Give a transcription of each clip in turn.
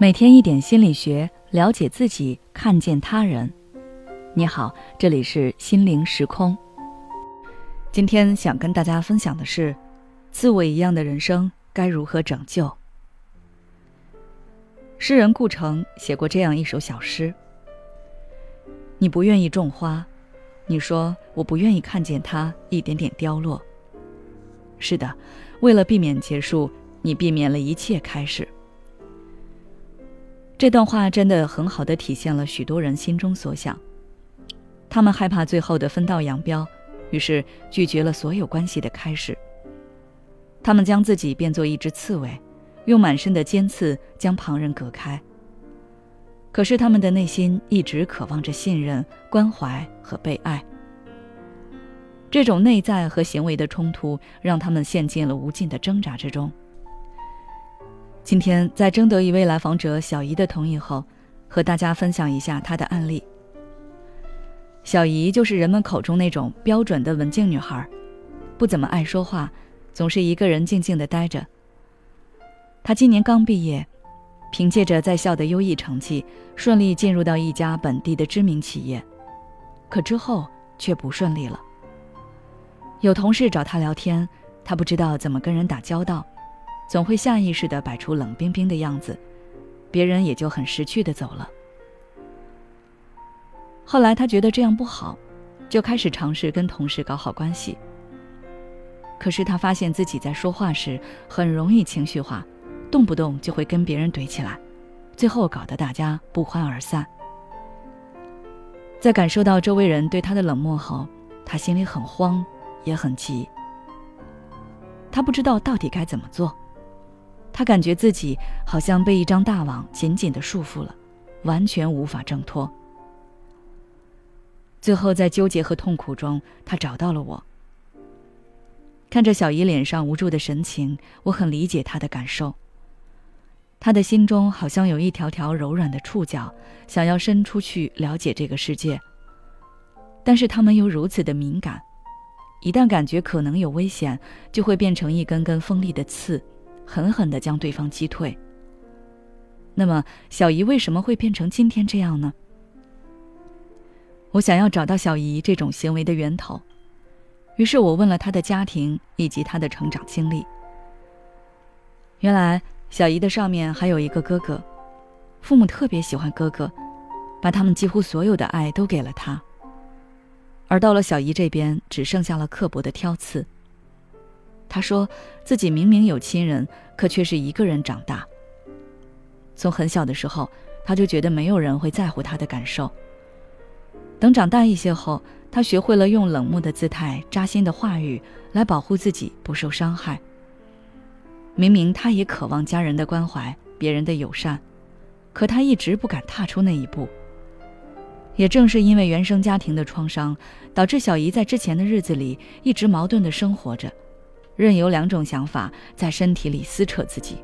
每天一点心理学，了解自己，看见他人。你好，这里是心灵时空。今天想跟大家分享的是，自我一样的人生该如何拯救？诗人顾城写过这样一首小诗：你不愿意种花，你说我不愿意看见它一点点凋落。是的，为了避免结束，你避免了一切开始。这段话真的很好的体现了许多人心中所想。他们害怕最后的分道扬镳，于是拒绝了所有关系的开始。他们将自己变作一只刺猬，用满身的尖刺将旁人隔开。可是他们的内心一直渴望着信任、关怀和被爱。这种内在和行为的冲突，让他们陷进了无尽的挣扎之中。今天在征得一位来访者小姨的同意后，和大家分享一下她的案例。小姨就是人们口中那种标准的文静女孩，不怎么爱说话，总是一个人静静的待着。她今年刚毕业，凭借着在校的优异成绩，顺利进入到一家本地的知名企业，可之后却不顺利了。有同事找她聊天，她不知道怎么跟人打交道。总会下意识地摆出冷冰冰的样子，别人也就很识趣地走了。后来他觉得这样不好，就开始尝试跟同事搞好关系。可是他发现自己在说话时很容易情绪化，动不动就会跟别人怼起来，最后搞得大家不欢而散。在感受到周围人对他的冷漠后，他心里很慌，也很急。他不知道到底该怎么做。他感觉自己好像被一张大网紧紧的束缚了，完全无法挣脱。最后，在纠结和痛苦中，他找到了我。看着小姨脸上无助的神情，我很理解她的感受。她的心中好像有一条条柔软的触角，想要伸出去了解这个世界，但是他们又如此的敏感，一旦感觉可能有危险，就会变成一根根锋利的刺。狠狠地将对方击退。那么，小姨为什么会变成今天这样呢？我想要找到小姨这种行为的源头，于是我问了她的家庭以及她的成长经历。原来，小姨的上面还有一个哥哥，父母特别喜欢哥哥，把他们几乎所有的爱都给了他。而到了小姨这边，只剩下了刻薄的挑刺。他说自己明明有亲人，可却是一个人长大。从很小的时候，他就觉得没有人会在乎他的感受。等长大一些后，他学会了用冷漠的姿态、扎心的话语来保护自己不受伤害。明明他也渴望家人的关怀、别人的友善，可他一直不敢踏出那一步。也正是因为原生家庭的创伤，导致小姨在之前的日子里一直矛盾的生活着。任由两种想法在身体里撕扯自己。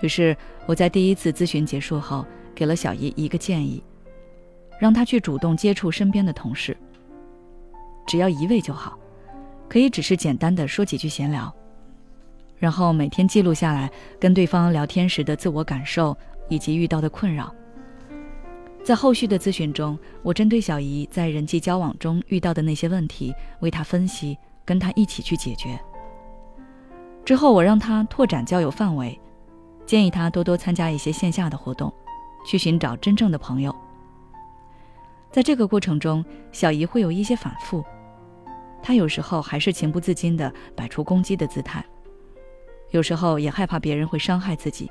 于是我在第一次咨询结束后，给了小姨一个建议，让她去主动接触身边的同事，只要一位就好，可以只是简单的说几句闲聊，然后每天记录下来跟对方聊天时的自我感受以及遇到的困扰。在后续的咨询中，我针对小姨在人际交往中遇到的那些问题，为她分析。跟他一起去解决。之后，我让他拓展交友范围，建议他多多参加一些线下的活动，去寻找真正的朋友。在这个过程中，小姨会有一些反复，她有时候还是情不自禁地摆出攻击的姿态，有时候也害怕别人会伤害自己。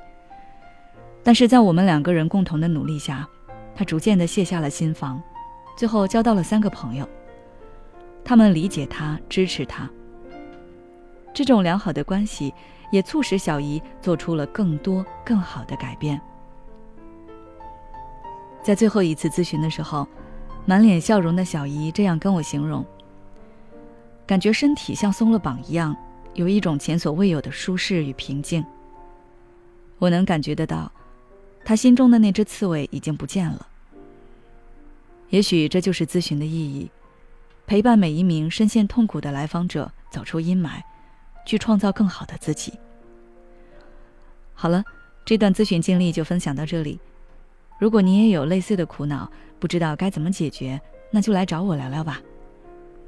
但是在我们两个人共同的努力下，她逐渐地卸下了心防，最后交到了三个朋友。他们理解他，支持他。这种良好的关系也促使小姨做出了更多更好的改变。在最后一次咨询的时候，满脸笑容的小姨这样跟我形容：“感觉身体像松了绑一样，有一种前所未有的舒适与平静。我能感觉得到，她心中的那只刺猬已经不见了。也许这就是咨询的意义。”陪伴每一名深陷痛苦的来访者走出阴霾，去创造更好的自己。好了，这段咨询经历就分享到这里。如果你也有类似的苦恼，不知道该怎么解决，那就来找我聊聊吧。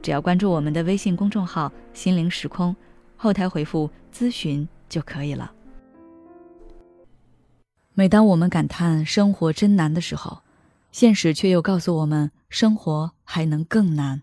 只要关注我们的微信公众号“心灵时空”，后台回复“咨询”就可以了。每当我们感叹生活真难的时候，现实却又告诉我们，生活还能更难。